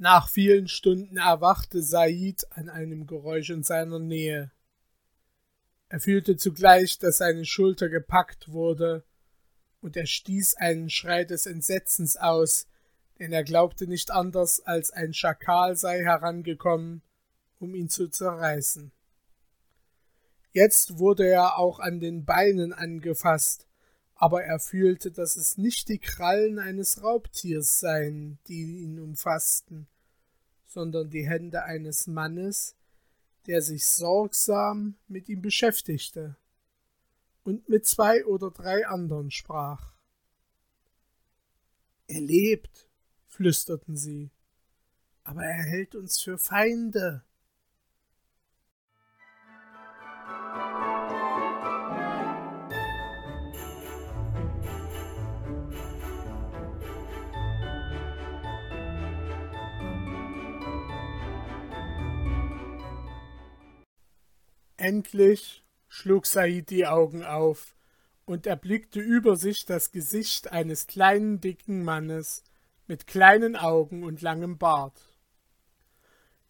Nach vielen Stunden erwachte Said an einem Geräusch in seiner Nähe. Er fühlte zugleich, dass seine Schulter gepackt wurde, und er stieß einen Schrei des Entsetzens aus, denn er glaubte nicht anders, als ein Schakal sei herangekommen, um ihn zu zerreißen. Jetzt wurde er auch an den Beinen angefasst, aber er fühlte, dass es nicht die Krallen eines Raubtiers seien, die ihn umfassten, sondern die Hände eines Mannes, der sich sorgsam mit ihm beschäftigte und mit zwei oder drei anderen sprach. Er lebt, flüsterten sie, aber er hält uns für Feinde. Endlich schlug Said die Augen auf und erblickte über sich das Gesicht eines kleinen, dicken Mannes mit kleinen Augen und langem Bart.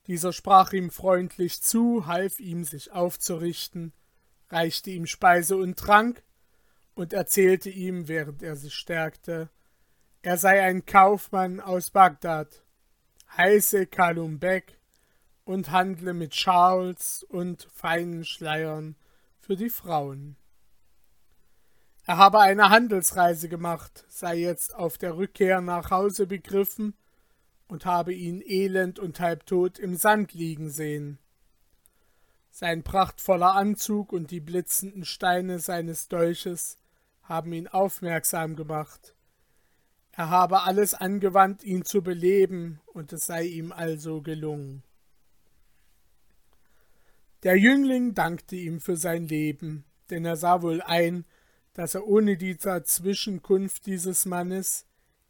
Dieser sprach ihm freundlich zu, half ihm, sich aufzurichten, reichte ihm Speise und Trank und erzählte ihm, während er sich stärkte, er sei ein Kaufmann aus Bagdad, heiße Kalum Bek und handle mit Schals und feinen Schleiern für die Frauen. Er habe eine Handelsreise gemacht, sei jetzt auf der Rückkehr nach Hause begriffen und habe ihn elend und halbtot im Sand liegen sehen. Sein prachtvoller Anzug und die blitzenden Steine seines Dolches haben ihn aufmerksam gemacht. Er habe alles angewandt, ihn zu beleben, und es sei ihm also gelungen. Der Jüngling dankte ihm für sein Leben, denn er sah wohl ein, dass er ohne die Dazwischenkunft dieses Mannes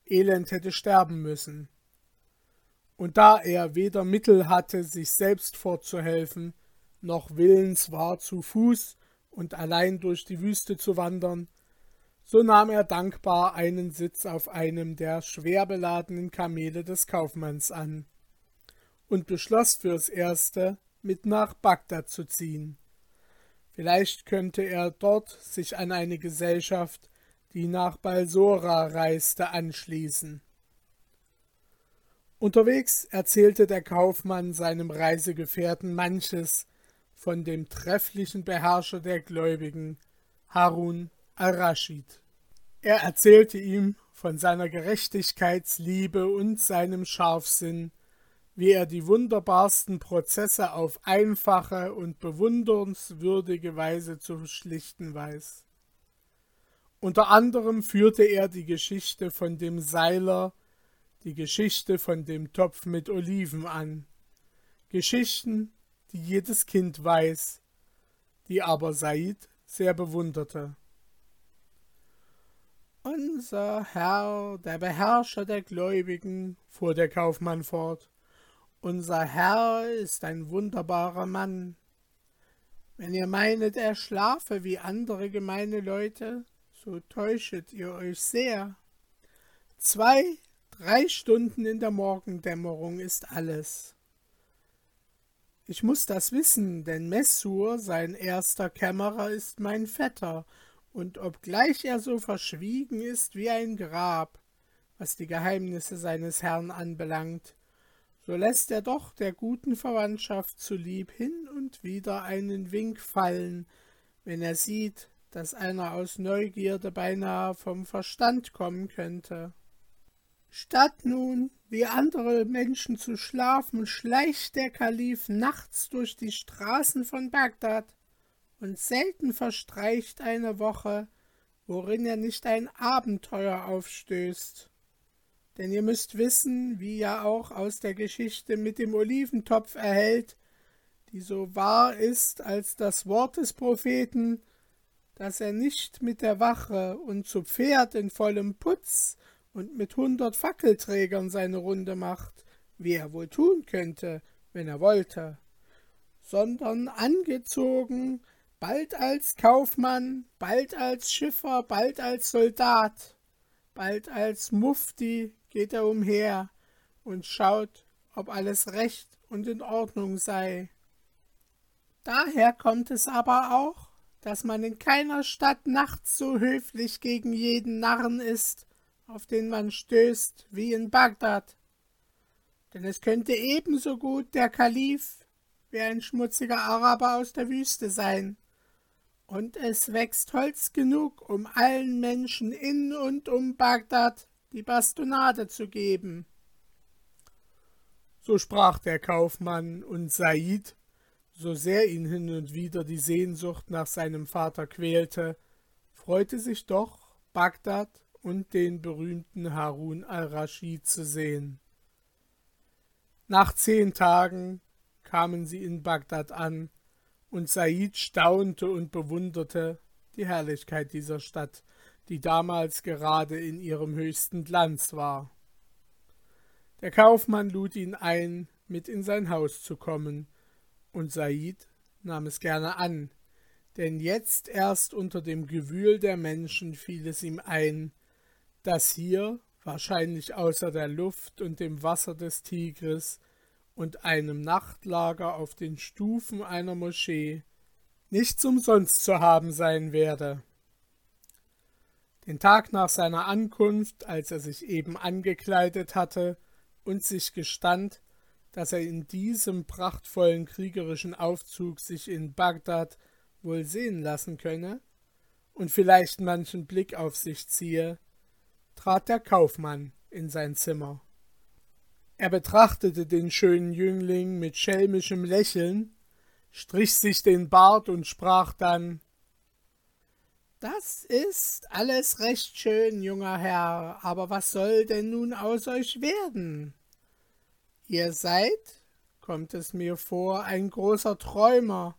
elend hätte sterben müssen. Und da er weder Mittel hatte, sich selbst fortzuhelfen, noch willens war, zu Fuß und allein durch die Wüste zu wandern, so nahm er dankbar einen Sitz auf einem der schwer beladenen Kamele des Kaufmanns an und beschloss fürs Erste, mit nach Bagdad zu ziehen. Vielleicht könnte er dort sich an eine Gesellschaft, die nach Balsora reiste, anschließen. Unterwegs erzählte der Kaufmann seinem Reisegefährten manches von dem trefflichen Beherrscher der Gläubigen, Harun al-Raschid. Er erzählte ihm von seiner Gerechtigkeitsliebe und seinem Scharfsinn, wie er die wunderbarsten Prozesse auf einfache und bewundernswürdige Weise zu schlichten weiß. Unter anderem führte er die Geschichte von dem Seiler, die Geschichte von dem Topf mit Oliven an, Geschichten, die jedes Kind weiß, die aber Said sehr bewunderte. Unser Herr, der Beherrscher der Gläubigen, fuhr der Kaufmann fort, unser Herr ist ein wunderbarer Mann. Wenn ihr meinet, er schlafe wie andere gemeine Leute, so täuschet ihr euch sehr. Zwei, drei Stunden in der Morgendämmerung ist alles. Ich muss das wissen, denn Messur, sein erster Kämmerer, ist mein Vetter, und obgleich er so verschwiegen ist wie ein Grab, was die Geheimnisse seines Herrn anbelangt, so lässt er doch der guten Verwandtschaft zulieb hin und wieder einen Wink fallen, wenn er sieht, dass einer aus Neugierde beinahe vom Verstand kommen könnte. Statt nun, wie andere Menschen zu schlafen, schleicht der Kalif nachts durch die Straßen von Bagdad, und selten verstreicht eine Woche, worin er nicht ein Abenteuer aufstößt. Denn ihr müsst wissen, wie ja auch aus der Geschichte mit dem Oliventopf erhält, die so wahr ist als das Wort des Propheten, dass er nicht mit der Wache und zu Pferd in vollem Putz und mit hundert Fackelträgern seine Runde macht, wie er wohl tun könnte, wenn er wollte, sondern angezogen, bald als Kaufmann, bald als Schiffer, bald als Soldat, bald als Mufti, geht er umher und schaut, ob alles recht und in Ordnung sei. Daher kommt es aber auch, dass man in keiner Stadt nachts so höflich gegen jeden Narren ist, auf den man stößt, wie in Bagdad. Denn es könnte ebenso gut der Kalif wie ein schmutziger Araber aus der Wüste sein. Und es wächst Holz genug, um allen Menschen in und um Bagdad die Bastonade zu geben. So sprach der Kaufmann, und Said, so sehr ihn hin und wieder die Sehnsucht nach seinem Vater quälte, freute sich doch, Bagdad und den berühmten Harun al-Raschid zu sehen. Nach zehn Tagen kamen sie in Bagdad an, und Said staunte und bewunderte die Herrlichkeit dieser Stadt, die damals gerade in ihrem höchsten Glanz war. Der Kaufmann lud ihn ein, mit in sein Haus zu kommen, und Said nahm es gerne an, denn jetzt erst unter dem Gewühl der Menschen fiel es ihm ein, dass hier, wahrscheinlich außer der Luft und dem Wasser des Tigris und einem Nachtlager auf den Stufen einer Moschee, nichts umsonst zu haben sein werde. Den Tag nach seiner Ankunft, als er sich eben angekleidet hatte und sich gestand, dass er in diesem prachtvollen kriegerischen Aufzug sich in Bagdad wohl sehen lassen könne und vielleicht manchen Blick auf sich ziehe, trat der Kaufmann in sein Zimmer. Er betrachtete den schönen Jüngling mit schelmischem Lächeln, strich sich den Bart und sprach dann Das ist alles recht schön, junger Herr, aber was soll denn nun aus euch werden? Ihr seid, kommt es mir vor, ein großer Träumer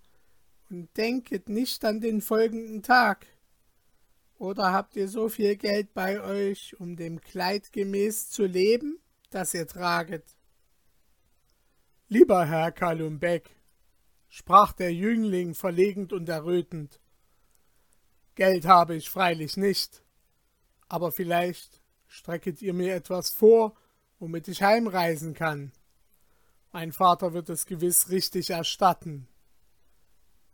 und denket nicht an den folgenden Tag. Oder habt ihr so viel Geld bei euch, um dem Kleid gemäß zu leben, das ihr traget? Lieber Herr Kalumbeck, sprach der Jüngling verlegend und errötend, Geld habe ich freilich nicht, aber vielleicht strecket ihr mir etwas vor, womit ich heimreisen kann. Mein Vater wird es gewiss richtig erstatten.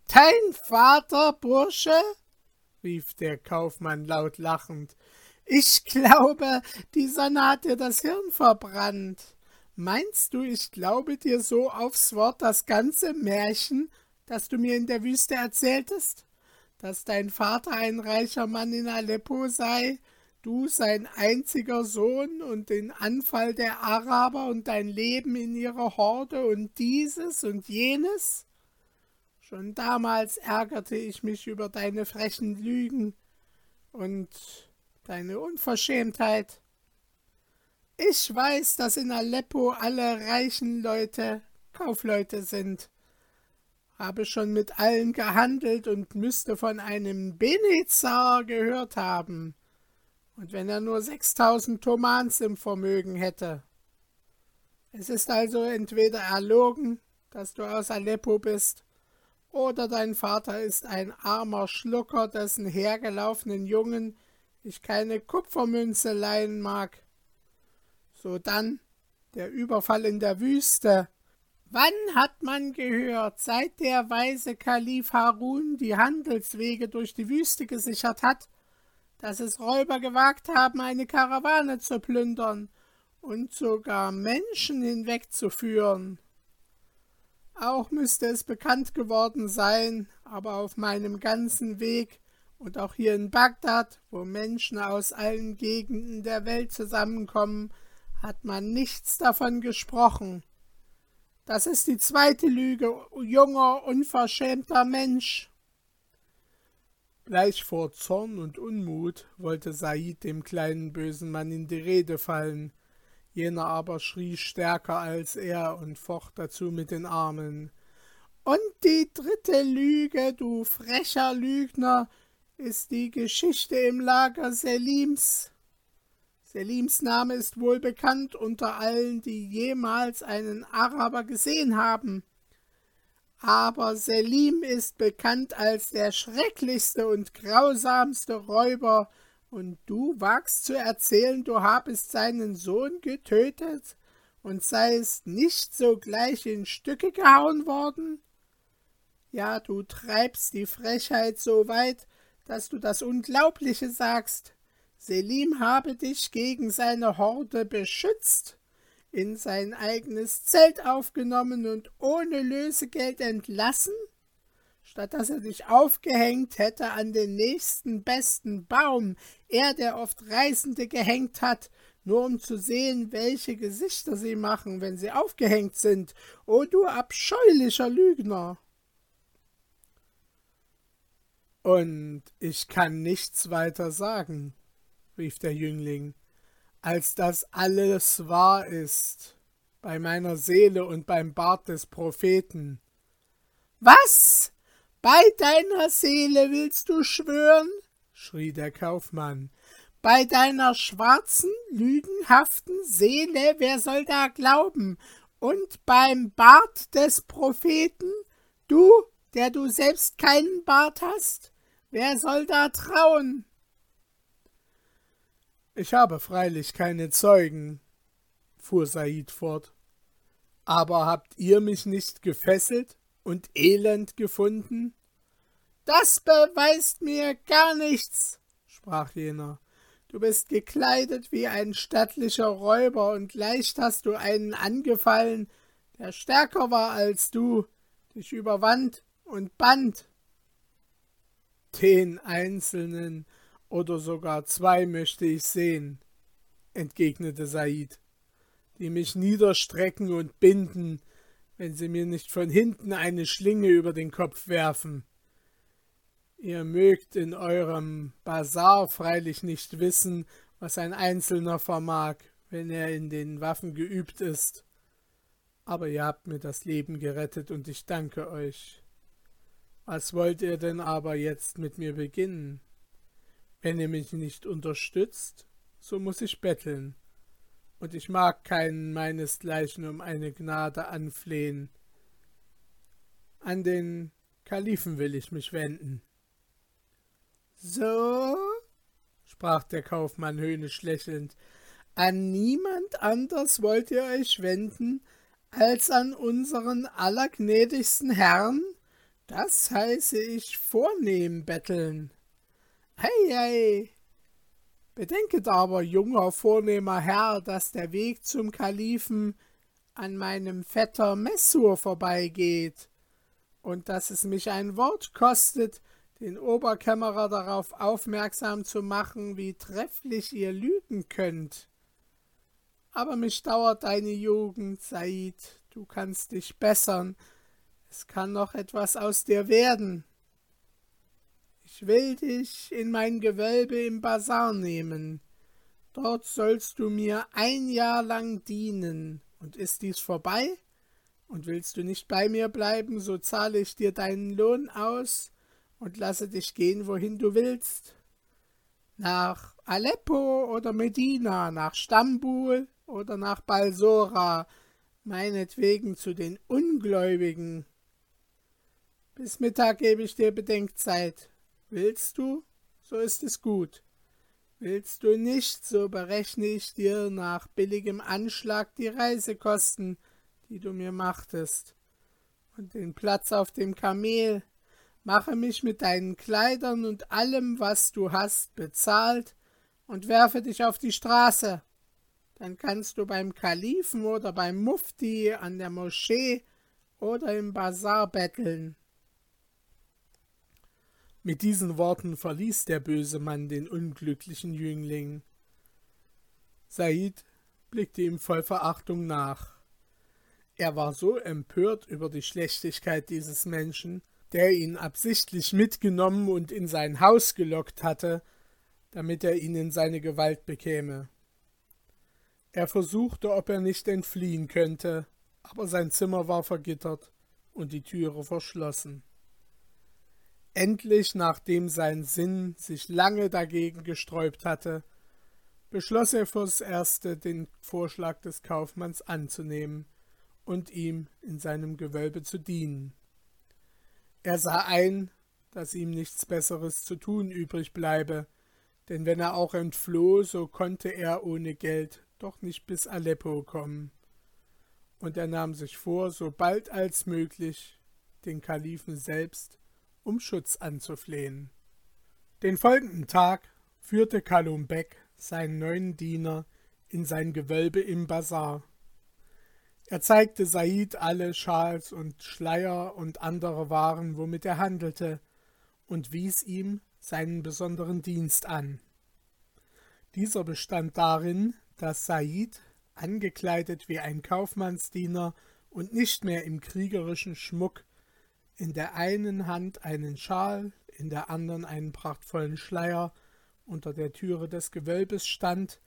Dein Vater, Bursche? rief der Kaufmann laut lachend. Ich glaube, die Sonne hat dir das Hirn verbrannt. Meinst du, ich glaube dir so aufs Wort das ganze Märchen, das du mir in der Wüste erzähltest? Dass dein Vater ein reicher Mann in Aleppo sei, du sein einziger Sohn und den Anfall der Araber und dein Leben in ihrer Horde und dieses und jenes? Schon damals ärgerte ich mich über deine frechen Lügen und deine Unverschämtheit. Ich weiß, dass in Aleppo alle reichen Leute Kaufleute sind, habe schon mit allen gehandelt und müsste von einem Benezar gehört haben, und wenn er nur sechstausend Tomans im Vermögen hätte. Es ist also entweder erlogen, dass du aus Aleppo bist, oder dein Vater ist ein armer Schlucker, dessen hergelaufenen Jungen ich keine Kupfermünze leihen mag. So dann der Überfall in der Wüste. Wann hat man gehört, seit der weise Kalif Harun die Handelswege durch die Wüste gesichert hat, dass es Räuber gewagt haben, eine Karawane zu plündern und sogar Menschen hinwegzuführen? Auch müsste es bekannt geworden sein, aber auf meinem ganzen Weg und auch hier in Bagdad, wo Menschen aus allen Gegenden der Welt zusammenkommen, hat man nichts davon gesprochen. Das ist die zweite Lüge, junger, unverschämter Mensch. Gleich vor Zorn und Unmut wollte Said dem kleinen bösen Mann in die Rede fallen, Jener aber schrie stärker als er und focht dazu mit den Armen. Und die dritte Lüge, du frecher Lügner, ist die Geschichte im Lager Selims. Selims Name ist wohl bekannt unter allen, die jemals einen Araber gesehen haben. Aber Selim ist bekannt als der schrecklichste und grausamste Räuber, und du wagst zu erzählen, du habest seinen Sohn getötet und seist nicht sogleich in Stücke gehauen worden? Ja, du treibst die Frechheit so weit, dass du das Unglaubliche sagst. Selim habe dich gegen seine Horde beschützt, in sein eigenes Zelt aufgenommen und ohne Lösegeld entlassen? statt dass er dich aufgehängt hätte an den nächsten besten Baum, er, der oft Reisende gehängt hat, nur um zu sehen, welche Gesichter sie machen, wenn sie aufgehängt sind. O du abscheulicher Lügner! Und ich kann nichts weiter sagen, rief der Jüngling, als dass alles wahr ist, bei meiner Seele und beim Bart des Propheten. Was? Bei deiner Seele willst du schwören? schrie der Kaufmann. Bei deiner schwarzen, lügenhaften Seele, wer soll da glauben? Und beim Bart des Propheten, du, der du selbst keinen Bart hast, wer soll da trauen? Ich habe freilich keine Zeugen, fuhr Said fort. Aber habt ihr mich nicht gefesselt und elend gefunden? Das beweist mir gar nichts, sprach jener. Du bist gekleidet wie ein stattlicher Räuber, und leicht hast du einen angefallen, der stärker war als du, dich überwand und band. Den einzelnen oder sogar zwei möchte ich sehen, entgegnete Said, die mich niederstrecken und binden, wenn sie mir nicht von hinten eine Schlinge über den Kopf werfen. Ihr mögt in eurem Bazar freilich nicht wissen, was ein Einzelner vermag, wenn er in den Waffen geübt ist. Aber ihr habt mir das Leben gerettet und ich danke euch. Was wollt ihr denn aber jetzt mit mir beginnen? Wenn ihr mich nicht unterstützt, so muss ich betteln und ich mag keinen meinesgleichen um eine Gnade anflehen. An den Kalifen will ich mich wenden. So, sprach der Kaufmann höhnisch lächelnd, an niemand anders wollt ihr euch wenden als an unseren allergnädigsten Herrn? Das heiße ich vornehm betteln. Hei, hei, Bedenket aber, junger, vornehmer Herr, dass der Weg zum Kalifen an meinem Vetter Messur vorbeigeht und dass es mich ein Wort kostet, den Oberkämmerer darauf aufmerksam zu machen, wie trefflich ihr lügen könnt. Aber mich dauert deine Jugend, Said, du kannst dich bessern, es kann noch etwas aus dir werden. Ich will dich in mein Gewölbe im Bazar nehmen. Dort sollst du mir ein Jahr lang dienen. Und ist dies vorbei? Und willst du nicht bei mir bleiben, so zahle ich dir deinen Lohn aus und lasse dich gehen, wohin du willst. Nach Aleppo oder Medina, nach Stambul oder nach Balsora, meinetwegen zu den Ungläubigen. Bis Mittag gebe ich dir Bedenkzeit. Willst du, so ist es gut. Willst du nicht, so berechne ich dir nach billigem Anschlag die Reisekosten, die du mir machtest, und den Platz auf dem Kamel, mache mich mit deinen Kleidern und allem, was du hast, bezahlt, und werfe dich auf die Straße. Dann kannst du beim Kalifen oder beim Mufti an der Moschee oder im Bazar betteln. Mit diesen Worten verließ der böse Mann den unglücklichen Jüngling. Said blickte ihm voll Verachtung nach. Er war so empört über die Schlechtigkeit dieses Menschen, der ihn absichtlich mitgenommen und in sein Haus gelockt hatte, damit er ihn in seine Gewalt bekäme. Er versuchte, ob er nicht entfliehen könnte, aber sein Zimmer war vergittert und die Türe verschlossen. Endlich, nachdem sein Sinn sich lange dagegen gesträubt hatte, beschloss er fürs Erste den Vorschlag des Kaufmanns anzunehmen und ihm in seinem Gewölbe zu dienen. Er sah ein, dass ihm nichts Besseres zu tun übrig bleibe, denn wenn er auch entfloh, so konnte er ohne Geld doch nicht bis Aleppo kommen. und er nahm sich vor, so bald als möglich den Kalifen selbst um Schutz anzuflehen. Den folgenden Tag führte Kalum Bek seinen neuen Diener in sein Gewölbe im Bazar. Er zeigte Said alle Schals und Schleier und andere Waren, womit er handelte, und wies ihm seinen besonderen Dienst an. Dieser bestand darin, dass Said, angekleidet wie ein Kaufmannsdiener und nicht mehr im kriegerischen Schmuck, in der einen Hand einen Schal, in der anderen einen prachtvollen Schleier, unter der Türe des Gewölbes stand,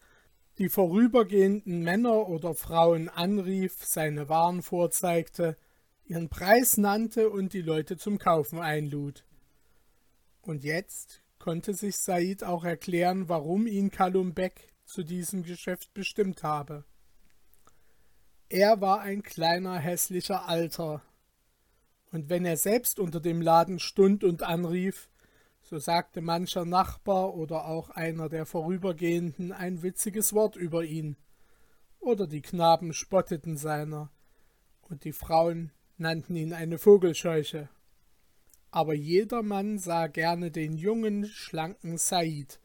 die vorübergehenden Männer oder Frauen anrief, seine Waren vorzeigte, ihren Preis nannte und die Leute zum Kaufen einlud. Und jetzt konnte sich Said auch erklären, warum ihn Kalum Beck zu diesem Geschäft bestimmt habe. Er war ein kleiner, hässlicher Alter, und wenn er selbst unter dem Laden stund und anrief, so sagte mancher Nachbar oder auch einer der Vorübergehenden ein witziges Wort über ihn, oder die Knaben spotteten seiner, und die Frauen nannten ihn eine Vogelscheuche. Aber jedermann sah gerne den jungen, schlanken Said,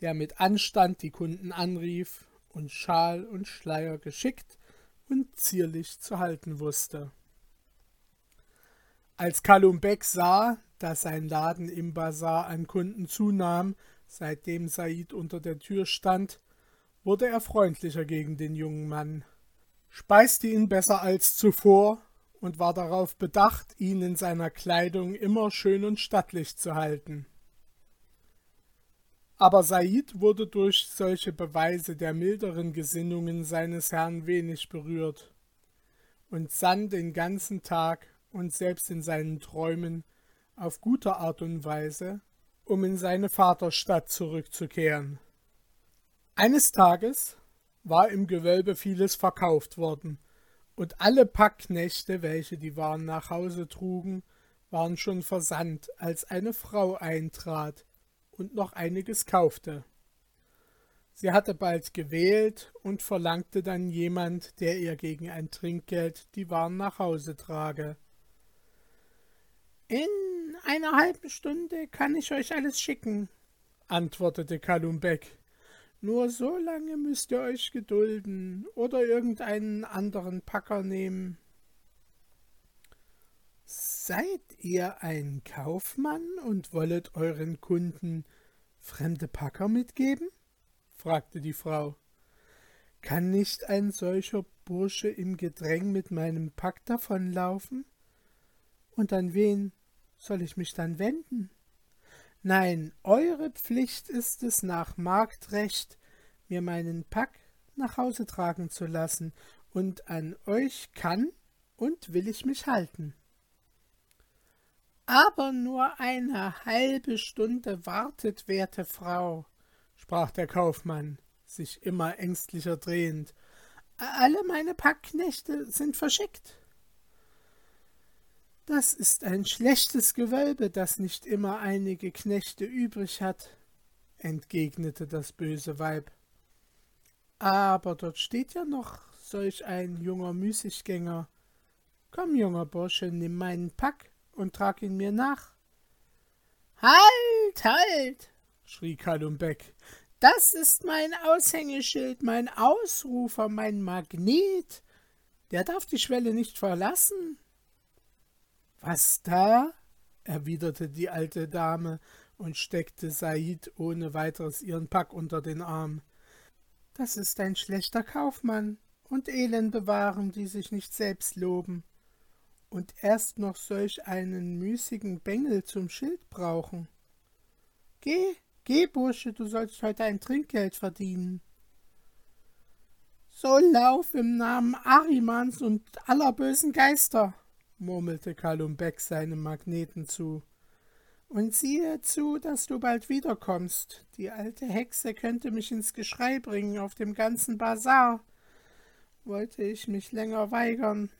der mit Anstand die Kunden anrief und Schal und Schleier geschickt und zierlich zu halten wusste. Als Kalum Beck sah, dass sein Laden im Bazar an Kunden zunahm, seitdem Said unter der Tür stand, wurde er freundlicher gegen den jungen Mann, speiste ihn besser als zuvor und war darauf bedacht, ihn in seiner Kleidung immer schön und stattlich zu halten. Aber Said wurde durch solche Beweise der milderen Gesinnungen seines Herrn wenig berührt und sann den ganzen Tag und selbst in seinen Träumen auf gute Art und Weise, um in seine Vaterstadt zurückzukehren. Eines Tages war im Gewölbe vieles verkauft worden, und alle Packknechte, welche die Waren nach Hause trugen, waren schon versandt, als eine Frau eintrat und noch einiges kaufte. Sie hatte bald gewählt und verlangte dann jemand, der ihr gegen ein Trinkgeld die Waren nach Hause trage. In einer halben Stunde kann ich euch alles schicken, antwortete Kalumbek. Nur so lange müsst ihr euch gedulden oder irgendeinen anderen Packer nehmen. Seid ihr ein Kaufmann und wollet euren Kunden fremde Packer mitgeben? fragte die Frau. Kann nicht ein solcher Bursche im Gedräng mit meinem Pack davonlaufen? Und an wen soll ich mich dann wenden? Nein, eure Pflicht ist es nach Marktrecht, mir meinen Pack nach Hause tragen zu lassen, und an euch kann und will ich mich halten. Aber nur eine halbe Stunde wartet, werte Frau, sprach der Kaufmann, sich immer ängstlicher drehend. Alle meine Packknechte sind verschickt. Das ist ein schlechtes Gewölbe, das nicht immer einige Knechte übrig hat, entgegnete das böse Weib. Aber dort steht ja noch solch ein junger Müßiggänger. Komm, junger Bursche, nimm meinen Pack und trag ihn mir nach. Halt, halt, schrie Kalumbeck. Das ist mein Aushängeschild, mein Ausrufer, mein Magnet. Der darf die Schwelle nicht verlassen. Was da? erwiderte die alte Dame und steckte Said ohne weiteres ihren Pack unter den Arm. Das ist ein schlechter Kaufmann und Elende Waren, die sich nicht selbst loben und erst noch solch einen müßigen Bengel zum Schild brauchen. Geh, geh, Bursche, du sollst heute ein Trinkgeld verdienen. So lauf im Namen Arimans und aller bösen Geister, murmelte Kalum Beck seinem Magneten zu. Und siehe zu, dass du bald wiederkommst. Die alte Hexe könnte mich ins Geschrei bringen auf dem ganzen Bazar. Wollte ich mich länger weigern.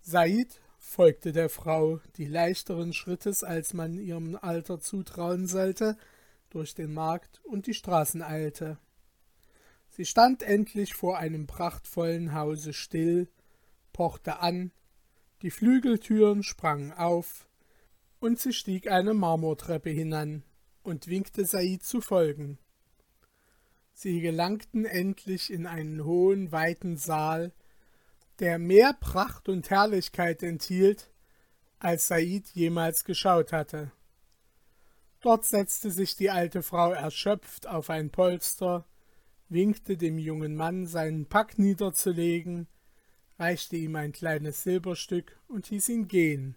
Said folgte der Frau, die leichteren Schrittes, als man ihrem Alter zutrauen sollte, durch den Markt und die Straßen eilte. Sie stand endlich vor einem prachtvollen Hause still, pochte an, die Flügeltüren sprangen auf, und sie stieg eine Marmortreppe hinan und winkte Said zu folgen. Sie gelangten endlich in einen hohen, weiten Saal, der mehr Pracht und Herrlichkeit enthielt, als Said jemals geschaut hatte. Dort setzte sich die alte Frau erschöpft auf ein Polster, winkte dem jungen Mann, seinen Pack niederzulegen, reichte ihm ein kleines Silberstück und hieß ihn gehen.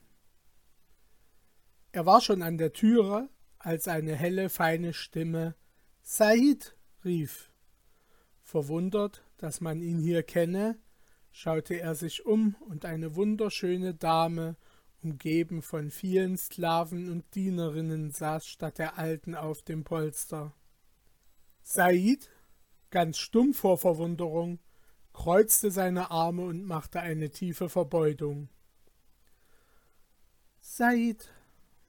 Er war schon an der Türe, als eine helle, feine Stimme Said rief. Verwundert, dass man ihn hier kenne, schaute er sich um, und eine wunderschöne Dame, umgeben von vielen Sklaven und Dienerinnen, saß statt der Alten auf dem Polster. Said, ganz stumm vor Verwunderung, kreuzte seine Arme und machte eine tiefe Verbeugung. Said,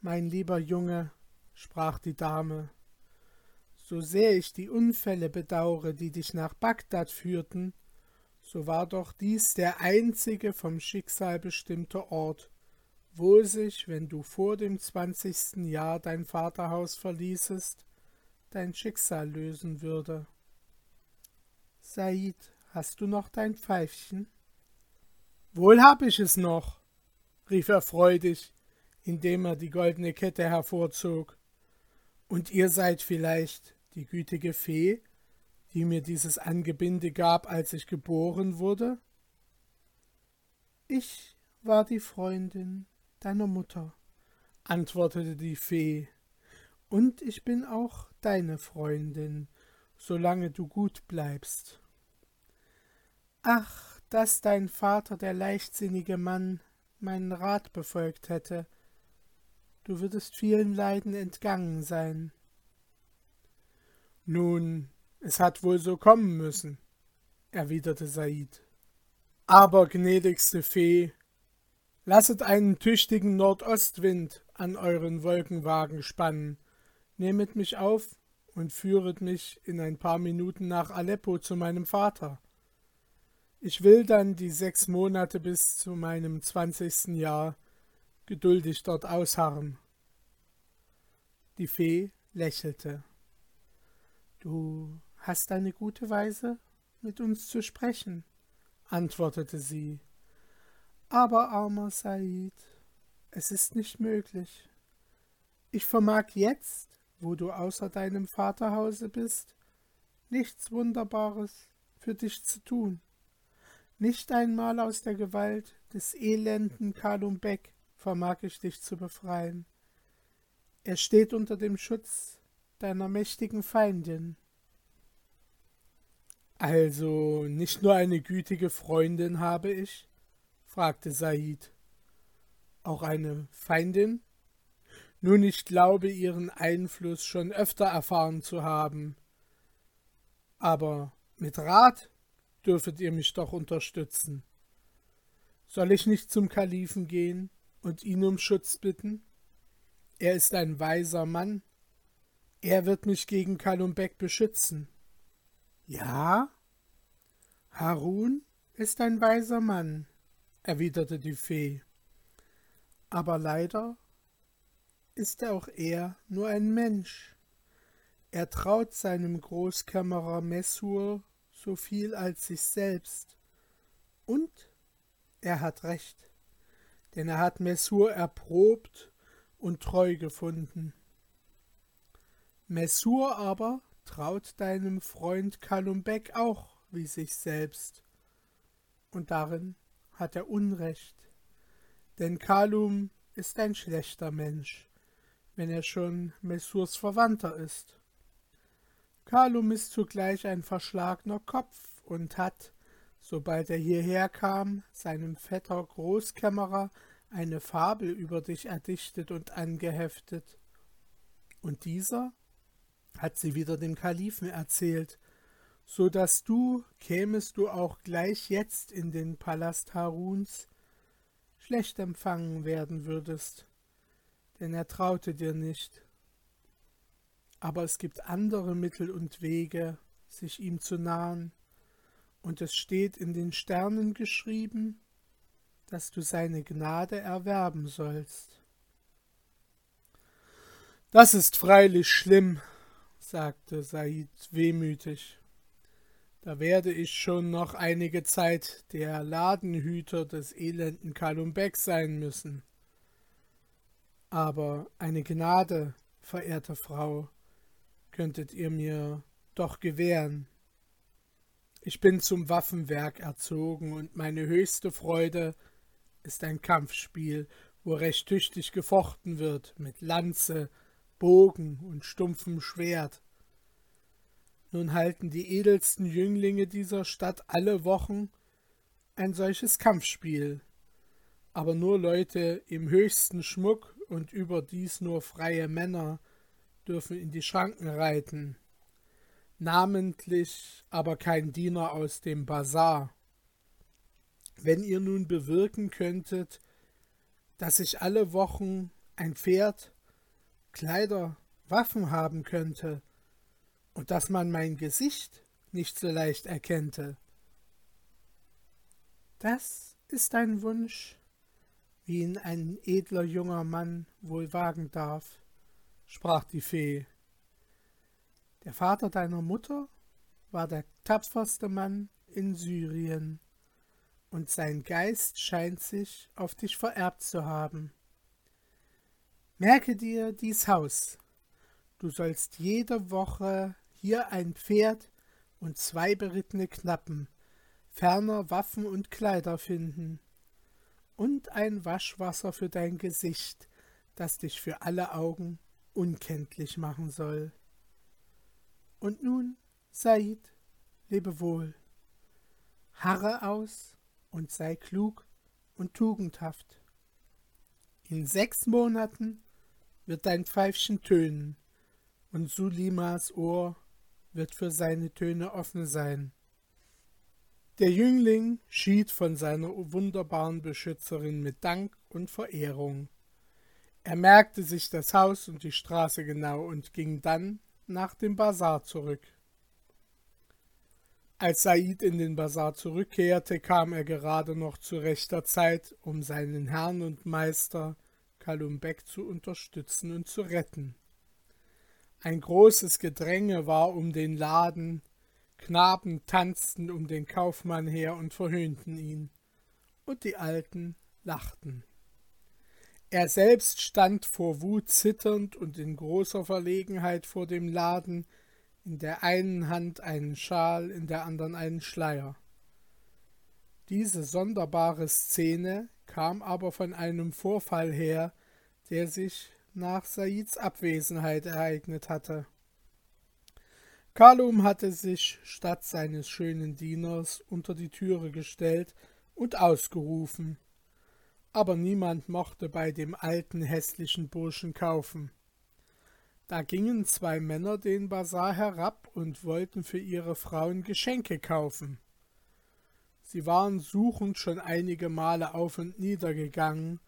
mein lieber Junge, sprach die Dame, so sehr ich die Unfälle bedaure, die dich nach Bagdad führten, so war doch dies der einzige vom Schicksal bestimmte Ort, wo sich, wenn du vor dem zwanzigsten Jahr dein Vaterhaus verließest, dein Schicksal lösen würde. Said, hast du noch dein Pfeifchen? Wohl hab ich es noch, rief er freudig, indem er die goldene Kette hervorzog. Und ihr seid vielleicht die gütige Fee, die mir dieses Angebinde gab, als ich geboren wurde? Ich war die Freundin deiner Mutter, antwortete die Fee, und ich bin auch deine Freundin, solange du gut bleibst. Ach, dass dein Vater, der leichtsinnige Mann, meinen Rat befolgt hätte, du würdest vielen Leiden entgangen sein. Nun, es hat wohl so kommen müssen, erwiderte Said. Aber, gnädigste Fee, lasset einen tüchtigen Nordostwind an euren Wolkenwagen spannen, nehmet mich auf und führet mich in ein paar Minuten nach Aleppo zu meinem Vater. Ich will dann die sechs Monate bis zu meinem zwanzigsten Jahr geduldig dort ausharren. Die Fee lächelte. Du hast eine gute Weise, mit uns zu sprechen, antwortete sie. Aber, armer Said, es ist nicht möglich. Ich vermag jetzt, wo du außer deinem Vaterhause bist, nichts Wunderbares für dich zu tun. Nicht einmal aus der Gewalt des elenden Kalum Beck vermag ich dich zu befreien. Er steht unter dem Schutz deiner mächtigen Feindin. Also nicht nur eine gütige Freundin habe ich? fragte Said. Auch eine Feindin? Nun, ich glaube, ihren Einfluss schon öfter erfahren zu haben. Aber mit Rat dürfet ihr mich doch unterstützen. Soll ich nicht zum Kalifen gehen und ihn um Schutz bitten? Er ist ein weiser Mann er wird mich gegen Kalumbek beschützen. Ja? Harun ist ein weiser Mann, erwiderte die Fee. Aber leider ist auch er nur ein Mensch. Er traut seinem Großkämmerer Messur so viel als sich selbst. Und er hat recht, denn er hat Messur erprobt und treu gefunden. Messur aber traut deinem Freund Kalumbek auch wie sich selbst. Und darin hat er Unrecht. Denn Kalum ist ein schlechter Mensch, wenn er schon Messurs Verwandter ist. Kalum ist zugleich ein verschlagener Kopf und hat, sobald er hierher kam, seinem Vetter Großkämmerer eine Fabel über dich erdichtet und angeheftet. Und dieser hat sie wieder dem Kalifen erzählt, so dass du, kämest du auch gleich jetzt in den Palast Haruns, schlecht empfangen werden würdest, denn er traute dir nicht. Aber es gibt andere Mittel und Wege, sich ihm zu nahen, und es steht in den Sternen geschrieben, dass du seine Gnade erwerben sollst. Das ist freilich schlimm, sagte Said wehmütig. Da werde ich schon noch einige Zeit der Ladenhüter des elenden Kalumbek sein müssen. Aber eine Gnade, verehrte Frau, könntet ihr mir doch gewähren. Ich bin zum Waffenwerk erzogen und meine höchste Freude ist ein Kampfspiel, wo recht tüchtig gefochten wird mit Lanze, Bogen und stumpfem Schwert. Nun halten die edelsten Jünglinge dieser Stadt alle Wochen ein solches Kampfspiel, aber nur Leute im höchsten Schmuck und überdies nur freie Männer dürfen in die Schranken reiten, namentlich aber kein Diener aus dem Bazar. Wenn ihr nun bewirken könntet, dass ich alle Wochen ein Pferd, Kleider, Waffen haben könnte, und dass man mein Gesicht nicht so leicht erkennte. Das ist ein Wunsch, wie ihn ein edler junger Mann wohl wagen darf, sprach die Fee. Der Vater deiner Mutter war der tapferste Mann in Syrien, und sein Geist scheint sich auf dich vererbt zu haben. Merke dir dies Haus. Du sollst jede Woche hier ein Pferd und zwei berittene Knappen, ferner Waffen und Kleider finden, und ein Waschwasser für dein Gesicht, das dich für alle Augen unkenntlich machen soll. Und nun, Said, lebe wohl, harre aus und sei klug und tugendhaft. In sechs Monaten wird dein Pfeifchen tönen und Sulimas Ohr wird für seine Töne offen sein. Der Jüngling schied von seiner wunderbaren Beschützerin mit Dank und Verehrung. Er merkte sich das Haus und die Straße genau und ging dann nach dem Bazar zurück. Als Said in den Bazar zurückkehrte, kam er gerade noch zu rechter Zeit, um seinen Herrn und Meister Kalumbek zu unterstützen und zu retten. Ein großes Gedränge war um den Laden, Knaben tanzten um den Kaufmann her und verhöhnten ihn, und die Alten lachten. Er selbst stand vor Wut zitternd und in großer Verlegenheit vor dem Laden, in der einen Hand einen Schal, in der anderen einen Schleier. Diese sonderbare Szene kam aber von einem Vorfall her, der sich nach Saids Abwesenheit ereignet hatte. Kalum hatte sich statt seines schönen Dieners unter die Türe gestellt und ausgerufen, aber niemand mochte bei dem alten hässlichen Burschen kaufen. Da gingen zwei Männer den Bazar herab und wollten für ihre Frauen Geschenke kaufen. Sie waren suchend schon einige Male auf und nieder gegangen,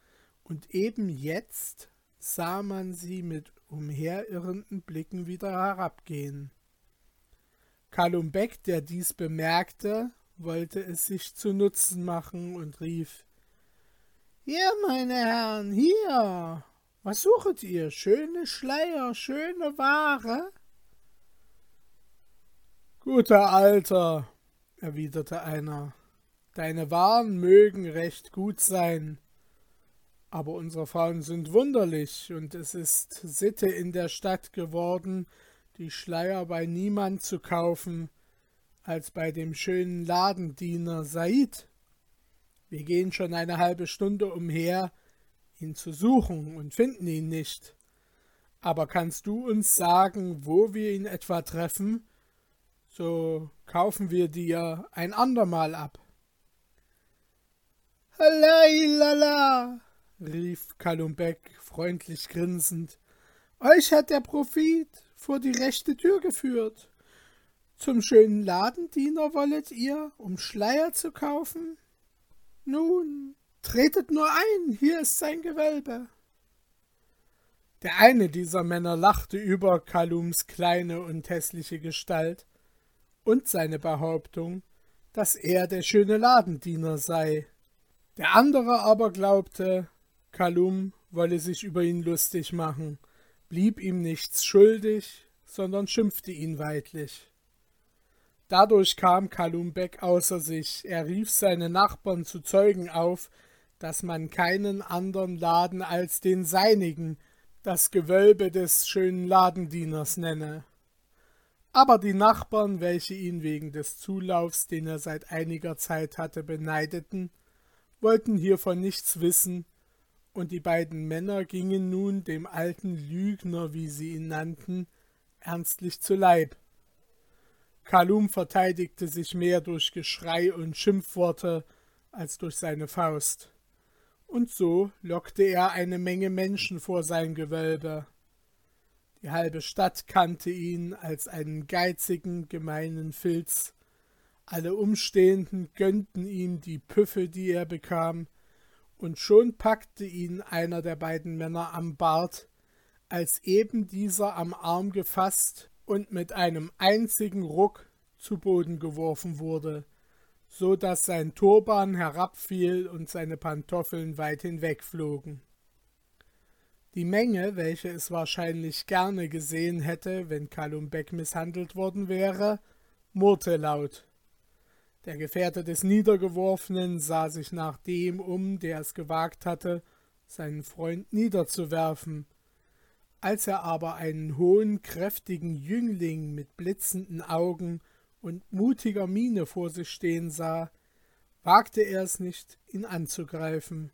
und eben jetzt sah man sie mit umherirrenden Blicken wieder herabgehen. Kalumbek, der dies bemerkte, wollte es sich zu Nutzen machen und rief Hier, meine Herren, hier. Was suchet ihr? Schöne Schleier, schöne Ware? Guter Alter, erwiderte einer, deine Waren mögen recht gut sein, aber unsere Frauen sind wunderlich, und es ist Sitte in der Stadt geworden, die Schleier bei niemand zu kaufen, als bei dem schönen Ladendiener Said. Wir gehen schon eine halbe Stunde umher, ihn zu suchen und finden ihn nicht. Aber kannst du uns sagen, wo wir ihn etwa treffen? So kaufen wir dir ein andermal ab. Halailala, rief Kalumbek freundlich grinsend. Euch hat der Profit vor die rechte Tür geführt. Zum schönen Ladendiener wollet ihr, um Schleier zu kaufen? Nun, tretet nur ein, hier ist sein Gewölbe. Der eine dieser Männer lachte über Kalums kleine und hässliche Gestalt und seine Behauptung, dass er der schöne Ladendiener sei. Der andere aber glaubte, Kalum wolle sich über ihn lustig machen, blieb ihm nichts schuldig, sondern schimpfte ihn weidlich. Dadurch kam Kalum Beck außer sich, er rief seine Nachbarn zu Zeugen auf, dass man keinen andern Laden als den seinigen, das Gewölbe des schönen Ladendieners nenne. Aber die Nachbarn, welche ihn wegen des Zulaufs, den er seit einiger Zeit hatte, beneideten, wollten hiervon nichts wissen, und die beiden Männer gingen nun dem alten Lügner, wie sie ihn nannten, ernstlich zu Leib. Kalum verteidigte sich mehr durch Geschrei und Schimpfworte als durch seine Faust. Und so lockte er eine Menge Menschen vor sein Gewölbe. Die halbe Stadt kannte ihn als einen geizigen, gemeinen Filz. Alle Umstehenden gönnten ihm die Püffe, die er bekam, und schon packte ihn einer der beiden Männer am Bart, als eben dieser am Arm gefasst und mit einem einzigen Ruck zu Boden geworfen wurde, so dass sein Turban herabfiel und seine Pantoffeln weit hinwegflogen. Die Menge, welche es wahrscheinlich gerne gesehen hätte, wenn Kalum Beck misshandelt worden wäre, murrte laut. Der Gefährte des Niedergeworfenen sah sich nach dem um, der es gewagt hatte, seinen Freund niederzuwerfen. Als er aber einen hohen, kräftigen Jüngling mit blitzenden Augen und mutiger Miene vor sich stehen sah, wagte er es nicht, ihn anzugreifen.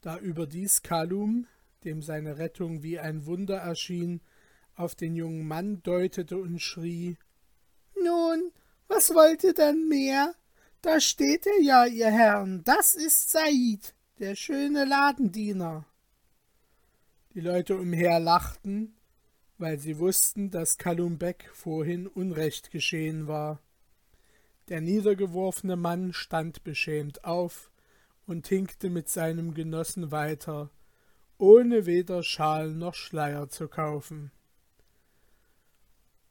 Da überdies Kalum, dem seine Rettung wie ein Wunder erschien, auf den jungen Mann deutete und schrie Nun, was wollt ihr denn mehr? Da steht er ja, ihr Herren, das ist Said, der schöne Ladendiener. Die Leute umher lachten, weil sie wussten, dass Kalum Beck vorhin Unrecht geschehen war. Der niedergeworfene Mann stand beschämt auf und hinkte mit seinem Genossen weiter, ohne weder Schal noch Schleier zu kaufen.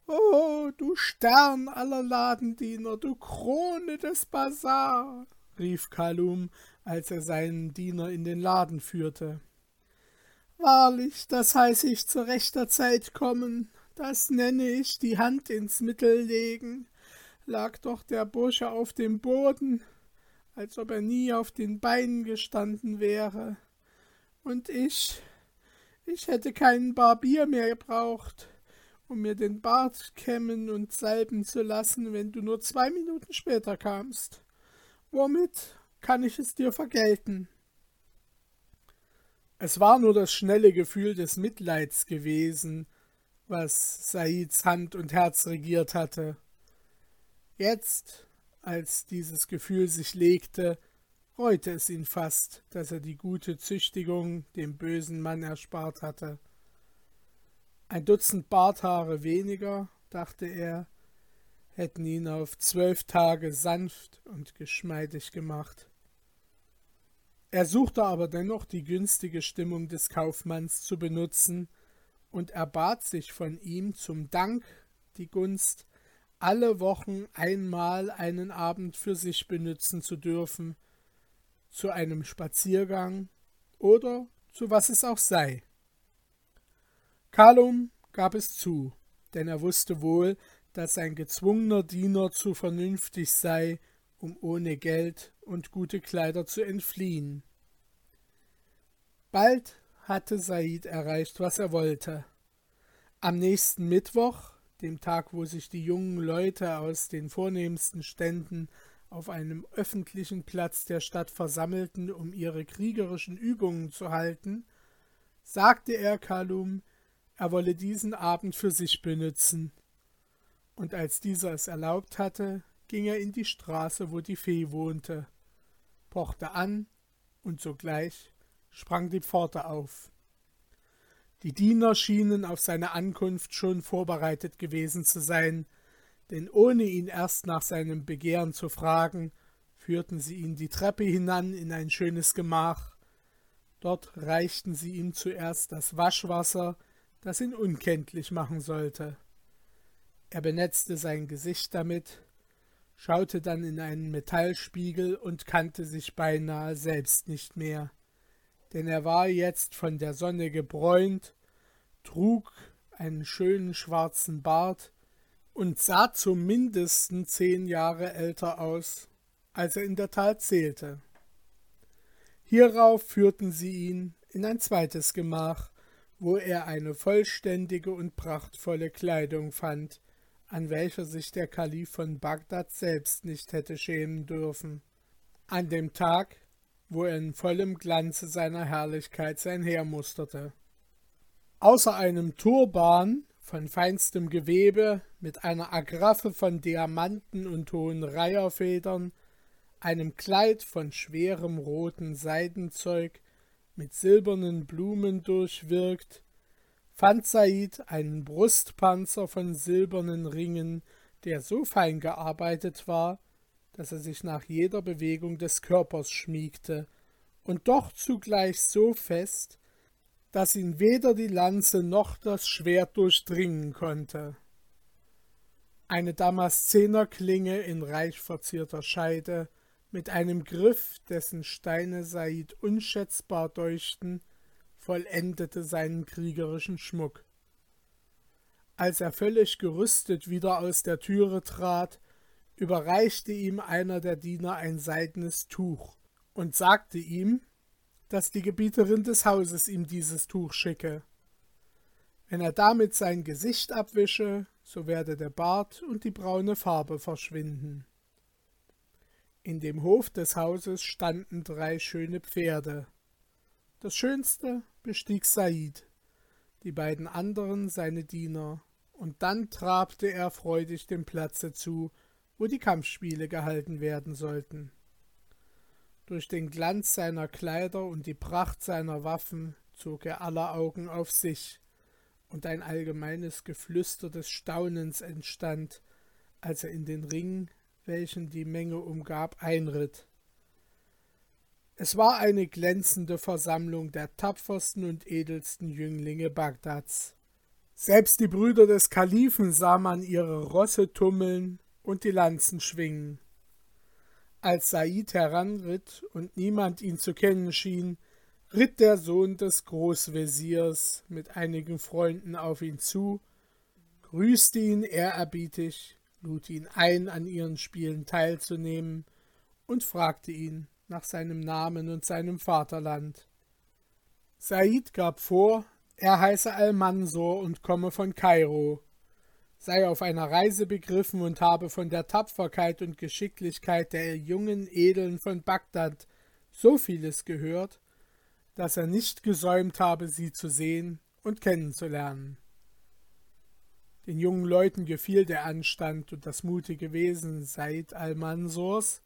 Oh, du Stern aller Ladendiener, du Krone des Bazar, rief Kalum, als er seinen Diener in den Laden führte. Wahrlich, das heiße ich zu rechter Zeit kommen, das nenne ich die Hand ins Mittel legen. Lag doch der Bursche auf dem Boden, als ob er nie auf den Beinen gestanden wäre und ich, ich hätte keinen Barbier mehr gebraucht, um mir den Bart kämmen und salben zu lassen, wenn du nur zwei Minuten später kamst. Womit kann ich es dir vergelten? Es war nur das schnelle Gefühl des Mitleids gewesen, was Saids Hand und Herz regiert hatte. Jetzt, als dieses Gefühl sich legte, reute es ihn fast, dass er die gute Züchtigung dem bösen Mann erspart hatte. Ein Dutzend Barthaare weniger, dachte er, hätten ihn auf zwölf Tage sanft und geschmeidig gemacht. Er suchte aber dennoch die günstige Stimmung des Kaufmanns zu benutzen und erbat sich von ihm zum Dank die Gunst, alle Wochen einmal einen Abend für sich benützen zu dürfen, zu einem Spaziergang oder zu was es auch sei. Kalum gab es zu, denn er wusste wohl, dass ein gezwungener Diener zu vernünftig sei, um ohne Geld und gute Kleider zu entfliehen. Bald hatte Said erreicht, was er wollte. Am nächsten Mittwoch, dem Tag, wo sich die jungen Leute aus den vornehmsten Ständen auf einem öffentlichen Platz der Stadt versammelten, um ihre kriegerischen Übungen zu halten, sagte er Kalum, er wolle diesen Abend für sich benützen. Und als dieser es erlaubt hatte, ging er in die Straße, wo die Fee wohnte, pochte an, und sogleich sprang die Pforte auf. Die Diener schienen auf seine Ankunft schon vorbereitet gewesen zu sein, denn ohne ihn erst nach seinem Begehren zu fragen, führten sie ihn die Treppe hinan in ein schönes Gemach. Dort reichten sie ihm zuerst das Waschwasser, das ihn unkenntlich machen sollte. Er benetzte sein Gesicht damit, schaute dann in einen Metallspiegel und kannte sich beinahe selbst nicht mehr, denn er war jetzt von der Sonne gebräunt, trug einen schönen schwarzen Bart und sah zum mindesten zehn Jahre älter aus, als er in der Tat zählte. Hierauf führten sie ihn in ein zweites Gemach, wo er eine vollständige und prachtvolle Kleidung fand, an welcher sich der Kalif von Bagdad selbst nicht hätte schämen dürfen. An dem Tag, wo er in vollem Glanze seiner Herrlichkeit sein Heer musterte. Außer einem Turban von feinstem Gewebe mit einer Agraffe von Diamanten und hohen Reiherfedern, einem Kleid von schwerem roten Seidenzeug mit silbernen Blumen durchwirkt, fand Said einen Brustpanzer von silbernen Ringen, der so fein gearbeitet war, dass er sich nach jeder Bewegung des Körpers schmiegte, und doch zugleich so fest, dass ihn weder die Lanze noch das Schwert durchdringen konnte. Eine Damaszenerklinge in reich verzierter Scheide, mit einem Griff, dessen Steine Said unschätzbar deuchten, vollendete seinen kriegerischen Schmuck. Als er völlig gerüstet wieder aus der Türe trat, überreichte ihm einer der Diener ein seidenes Tuch und sagte ihm, dass die Gebieterin des Hauses ihm dieses Tuch schicke. Wenn er damit sein Gesicht abwische, so werde der Bart und die braune Farbe verschwinden. In dem Hof des Hauses standen drei schöne Pferde. Das schönste bestieg Said, die beiden anderen seine Diener, und dann trabte er freudig dem Platze zu, wo die Kampfspiele gehalten werden sollten. Durch den Glanz seiner Kleider und die Pracht seiner Waffen zog er aller Augen auf sich, und ein allgemeines Geflüster des Staunens entstand, als er in den Ring, welchen die Menge umgab, einritt. Es war eine glänzende Versammlung der tapfersten und edelsten Jünglinge Bagdads. Selbst die Brüder des Kalifen sah man ihre Rosse tummeln und die Lanzen schwingen. Als Said heranritt und niemand ihn zu kennen schien, ritt der Sohn des Großveziers mit einigen Freunden auf ihn zu, grüßte ihn ehrerbietig, lud ihn ein, an ihren Spielen teilzunehmen und fragte ihn, nach seinem Namen und seinem Vaterland. Said gab vor, er heiße Al-Mansur und komme von Kairo, sei auf einer Reise begriffen und habe von der Tapferkeit und Geschicklichkeit der jungen Edeln von Bagdad so vieles gehört, dass er nicht gesäumt habe, sie zu sehen und kennenzulernen. Den jungen Leuten gefiel der Anstand und das mutige Wesen Said al-Mansurs,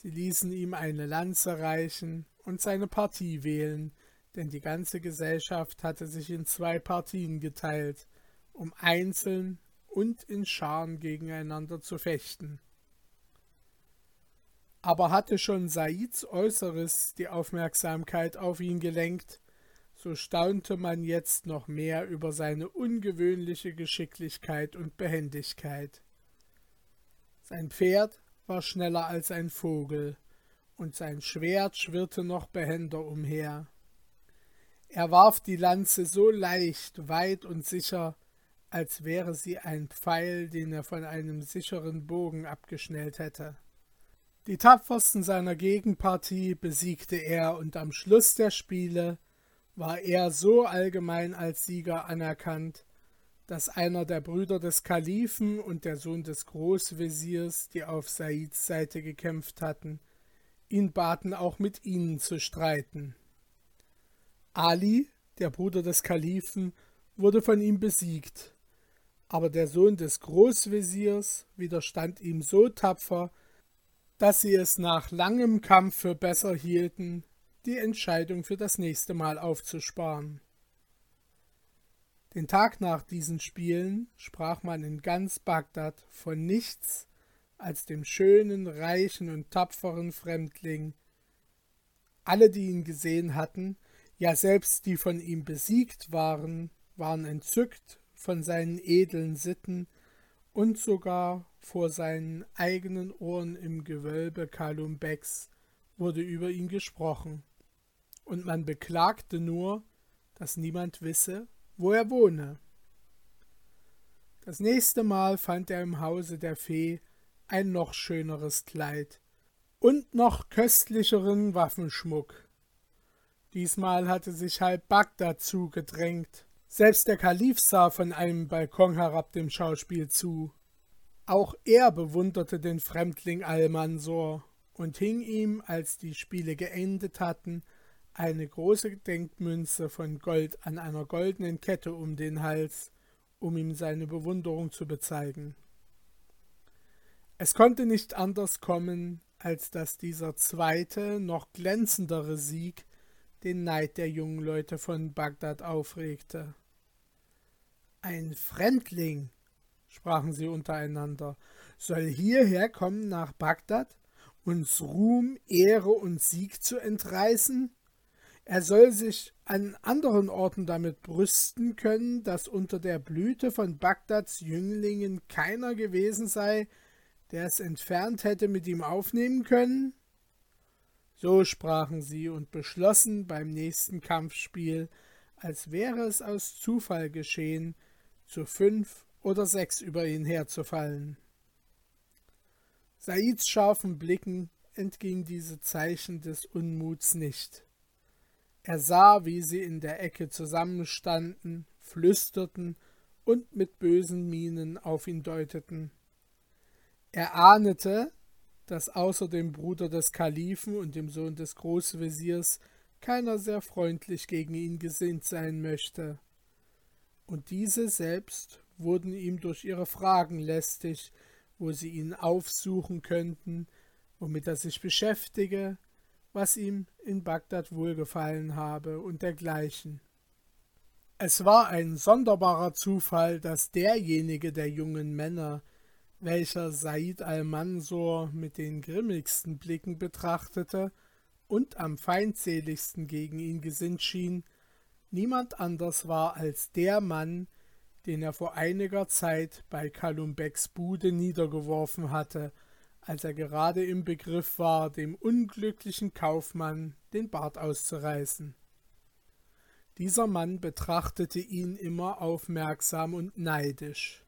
Sie ließen ihm eine Lanze reichen und seine Partie wählen, denn die ganze Gesellschaft hatte sich in zwei Partien geteilt, um einzeln und in Scharen gegeneinander zu fechten. Aber hatte schon Saids Äußeres die Aufmerksamkeit auf ihn gelenkt, so staunte man jetzt noch mehr über seine ungewöhnliche Geschicklichkeit und Behendigkeit. Sein Pferd war schneller als ein Vogel, und sein Schwert schwirrte noch behender umher. Er warf die Lanze so leicht, weit und sicher, als wäre sie ein Pfeil, den er von einem sicheren Bogen abgeschnellt hätte. Die tapfersten seiner Gegenpartie besiegte er, und am Schluss der Spiele war er so allgemein als Sieger anerkannt, dass einer der Brüder des Kalifen und der Sohn des Großveziers, die auf Saids Seite gekämpft hatten, ihn baten, auch mit ihnen zu streiten. Ali, der Bruder des Kalifen, wurde von ihm besiegt, aber der Sohn des Großveziers widerstand ihm so tapfer, dass sie es nach langem Kampf für besser hielten, die Entscheidung für das nächste Mal aufzusparen. Den Tag nach diesen Spielen sprach man in ganz Bagdad von nichts als dem schönen, reichen und tapferen Fremdling. Alle, die ihn gesehen hatten, ja selbst die von ihm besiegt waren, waren entzückt von seinen edlen Sitten, und sogar vor seinen eigenen Ohren im Gewölbe Kalum Becks wurde über ihn gesprochen, und man beklagte nur, dass niemand wisse, wo er wohne. Das nächste Mal fand er im Hause der Fee ein noch schöneres Kleid und noch köstlicheren Waffenschmuck. Diesmal hatte sich halb Bagdad zugedrängt. Selbst der Kalif sah von einem Balkon herab dem Schauspiel zu. Auch er bewunderte den Fremdling Almansor und hing ihm, als die Spiele geendet hatten, eine große Denkmünze von Gold an einer goldenen Kette um den Hals, um ihm seine Bewunderung zu bezeigen. Es konnte nicht anders kommen, als dass dieser zweite, noch glänzendere Sieg den Neid der jungen Leute von Bagdad aufregte. Ein Fremdling, sprachen sie untereinander, soll hierher kommen nach Bagdad, uns Ruhm, Ehre und Sieg zu entreißen? Er soll sich an anderen Orten damit brüsten können, dass unter der Blüte von Bagdads Jünglingen keiner gewesen sei, der es entfernt hätte mit ihm aufnehmen können? So sprachen sie und beschlossen beim nächsten Kampfspiel, als wäre es aus Zufall geschehen, zu fünf oder sechs über ihn herzufallen. Saids scharfen Blicken entging diese Zeichen des Unmuts nicht. Er sah, wie sie in der Ecke zusammenstanden, flüsterten und mit bösen Mienen auf ihn deuteten. Er ahnete, dass außer dem Bruder des Kalifen und dem Sohn des Großveziers keiner sehr freundlich gegen ihn gesinnt sein möchte. Und diese selbst wurden ihm durch ihre Fragen lästig, wo sie ihn aufsuchen könnten, womit er sich beschäftige, was ihm in Bagdad wohlgefallen habe und dergleichen. Es war ein sonderbarer Zufall, dass derjenige der jungen Männer, welcher Said al-Mansur mit den grimmigsten Blicken betrachtete und am feindseligsten gegen ihn gesinnt schien, niemand anders war als der Mann, den er vor einiger Zeit bei Kalumbecks Bude niedergeworfen hatte als er gerade im Begriff war, dem unglücklichen Kaufmann den Bart auszureißen. Dieser Mann betrachtete ihn immer aufmerksam und neidisch.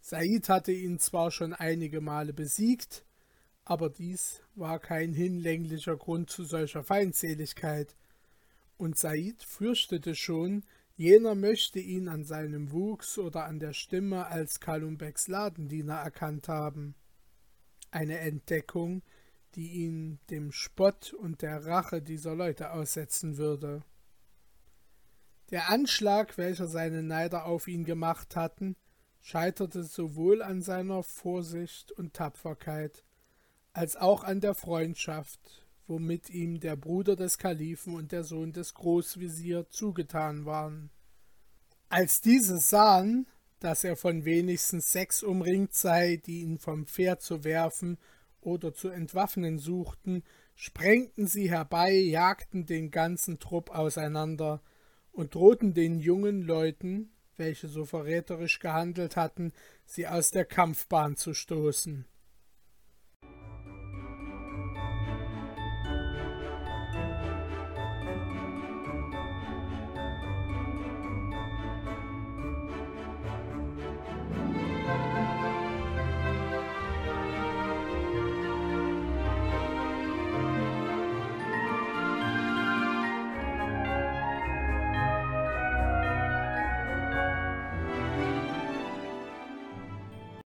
Said hatte ihn zwar schon einige Male besiegt, aber dies war kein hinlänglicher Grund zu solcher Feindseligkeit, und Said fürchtete schon, jener möchte ihn an seinem Wuchs oder an der Stimme als Kalumbecks Ladendiener erkannt haben eine Entdeckung, die ihn dem Spott und der Rache dieser Leute aussetzen würde. Der Anschlag, welcher seine Neider auf ihn gemacht hatten, scheiterte sowohl an seiner Vorsicht und Tapferkeit, als auch an der Freundschaft, womit ihm der Bruder des Kalifen und der Sohn des Großvezier zugetan waren. Als diese sahen, dass er von wenigstens sechs umringt sei, die ihn vom Pferd zu werfen oder zu entwaffnen suchten, sprengten sie herbei, jagten den ganzen Trupp auseinander und drohten den jungen Leuten, welche so verräterisch gehandelt hatten, sie aus der Kampfbahn zu stoßen.